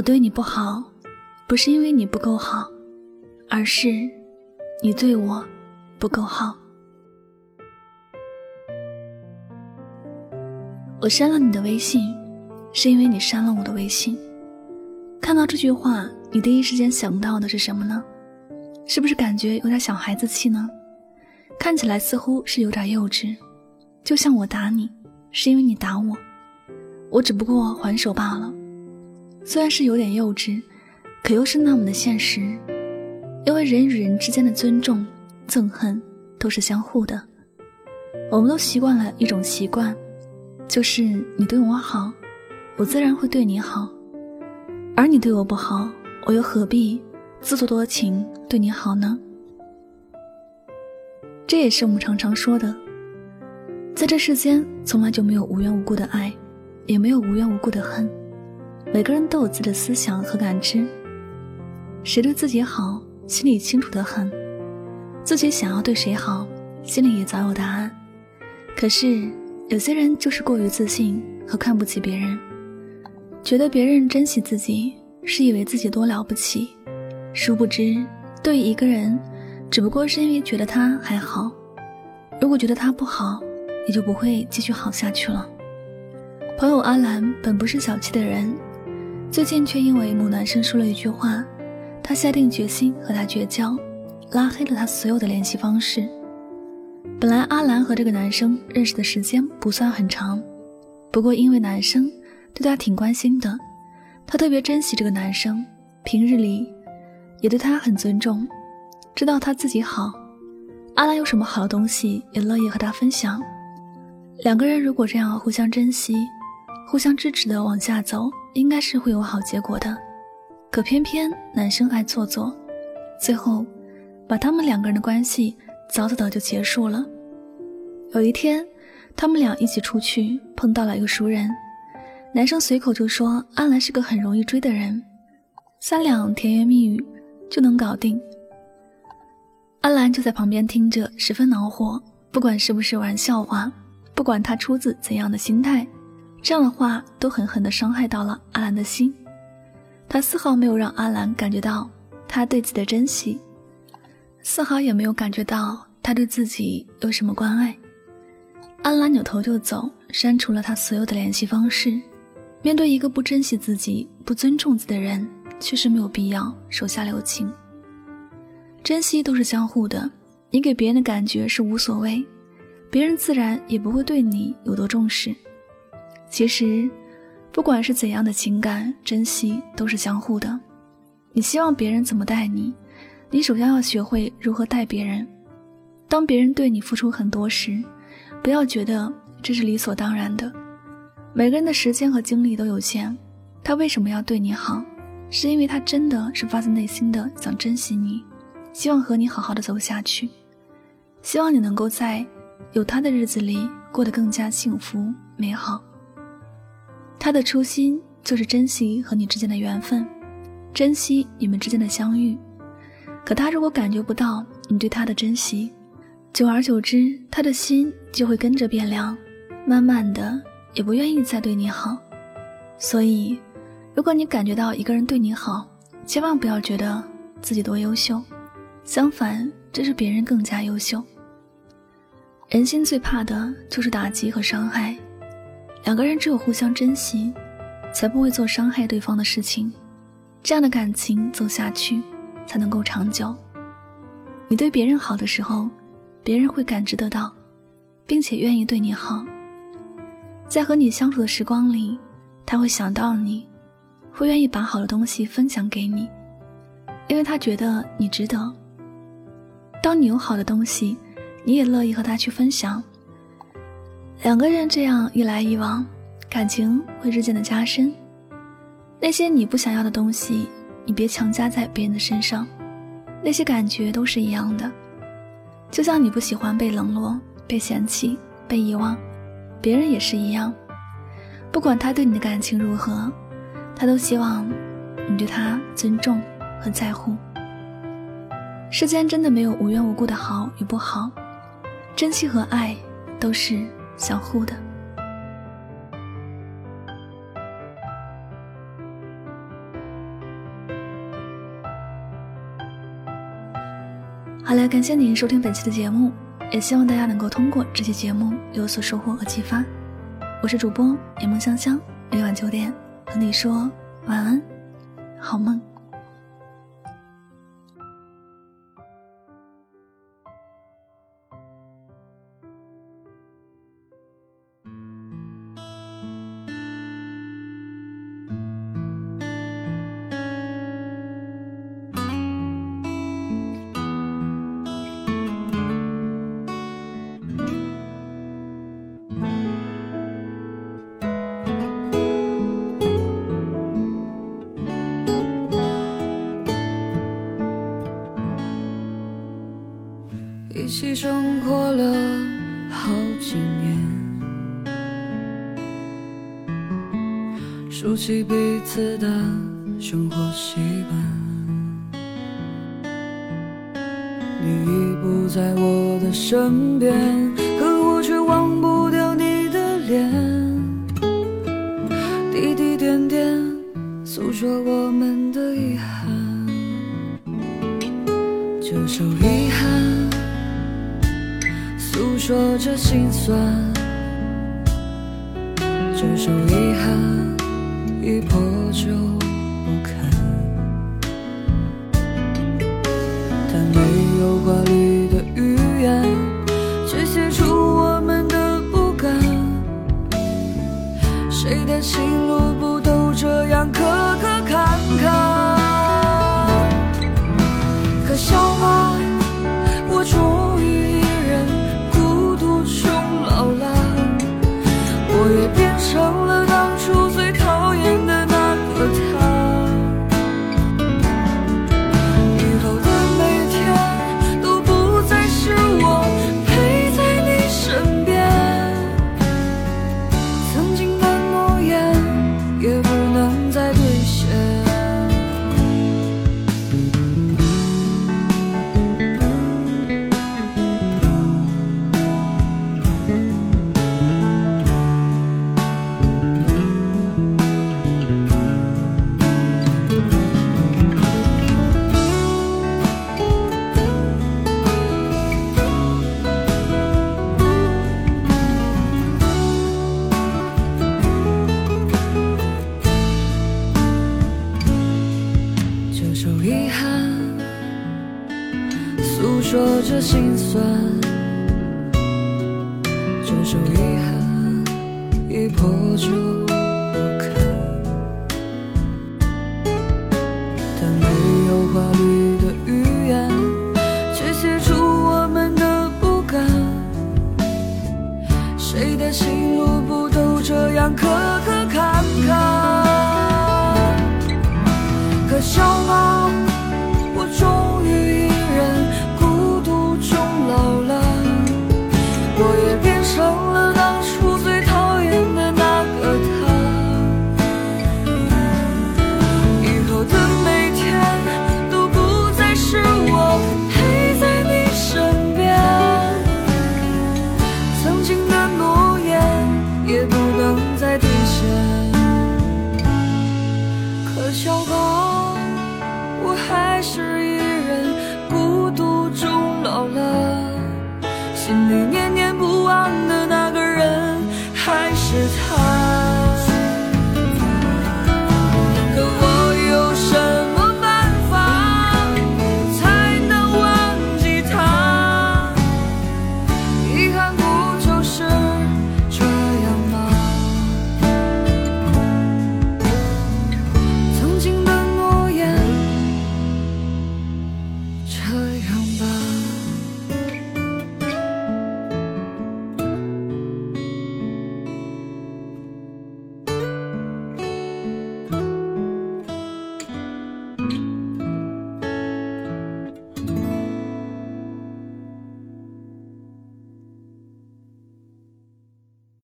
我对你不好，不是因为你不够好，而是你对我不够好。我删了你的微信，是因为你删了我的微信。看到这句话，你第一时间想到的是什么呢？是不是感觉有点小孩子气呢？看起来似乎是有点幼稚，就像我打你，是因为你打我，我只不过还手罢了。虽然是有点幼稚，可又是那么的现实，因为人与人之间的尊重、憎恨都是相互的。我们都习惯了一种习惯，就是你对我好，我自然会对你好；而你对我不好，我又何必自作多情对你好呢？这也是我们常常说的，在这世间从来就没有无缘无故的爱，也没有无缘无故的恨。每个人都有自己的思想和感知，谁对自己好，心里清楚的很；自己想要对谁好，心里也早有答案。可是有些人就是过于自信和看不起别人，觉得别人珍惜自己，是以为自己多了不起，殊不知对于一个人。只不过是因为觉得他还好，如果觉得他不好，也就不会继续好下去了。朋友阿兰本不是小气的人，最近却因为某男生说了一句话，他下定决心和他绝交，拉黑了他所有的联系方式。本来阿兰和这个男生认识的时间不算很长，不过因为男生对他挺关心的，他特别珍惜这个男生，平日里也对他很尊重。知道他自己好，阿兰有什么好的东西也乐意和他分享。两个人如果这样互相珍惜、互相支持的往下走，应该是会有好结果的。可偏偏男生爱做作，最后把他们两个人的关系早早的就结束了。有一天，他们俩一起出去，碰到了一个熟人，男生随口就说阿兰是个很容易追的人，三两甜言蜜语就能搞定。阿兰就在旁边听着，十分恼火。不管是不是玩笑话，不管他出自怎样的心态，这样的话都狠狠地伤害到了阿兰的心。他丝毫没有让阿兰感觉到他对自己的珍惜，丝毫也没有感觉到他对自己有什么关爱。阿兰扭头就走，删除了他所有的联系方式。面对一个不珍惜自己、不尊重自己的人，确实没有必要手下留情。珍惜都是相互的，你给别人的感觉是无所谓，别人自然也不会对你有多重视。其实，不管是怎样的情感，珍惜都是相互的。你希望别人怎么待你，你首先要学会如何待别人。当别人对你付出很多时，不要觉得这是理所当然的。每个人的时间和精力都有限，他为什么要对你好？是因为他真的是发自内心的想珍惜你。希望和你好好的走下去，希望你能够在有他的日子里过得更加幸福美好。他的初心就是珍惜和你之间的缘分，珍惜你们之间的相遇。可他如果感觉不到你对他的珍惜，久而久之，他的心就会跟着变凉，慢慢的也不愿意再对你好。所以，如果你感觉到一个人对你好，千万不要觉得自己多优秀。相反，这是别人更加优秀。人心最怕的就是打击和伤害，两个人只有互相珍惜，才不会做伤害对方的事情，这样的感情走下去才能够长久。你对别人好的时候，别人会感知得到，并且愿意对你好。在和你相处的时光里，他会想到你，会愿意把好的东西分享给你，因为他觉得你值得。当你有好的东西，你也乐意和他去分享。两个人这样一来一往，感情会日渐的加深。那些你不想要的东西，你别强加在别人的身上。那些感觉都是一样的，就像你不喜欢被冷落、被嫌弃、被遗忘，别人也是一样。不管他对你的感情如何，他都希望你对他尊重和在乎。世间真的没有无缘无故的好与不好，珍惜和爱都是相互的。好了感谢您收听本期的节目也希望大家能够通过这期节目有所收获和启发。我是主播柠檬香香每晚九点和你说晚安好梦。生活了好几年，熟悉彼此的生活习惯。你已不在我的身边，可我却忘不掉你的脸。滴滴点点，诉说我们的遗憾。这首遗憾。诉说着心酸，这首遗憾已破旧不堪，但没有华丽的语言，却写出我们的不甘。谁的心也变瘦。心酸，这首遗憾已破旧不堪，但没有华丽的语言，却写出我们的不甘。谁的心路不都这样磕磕坎坎？我，还是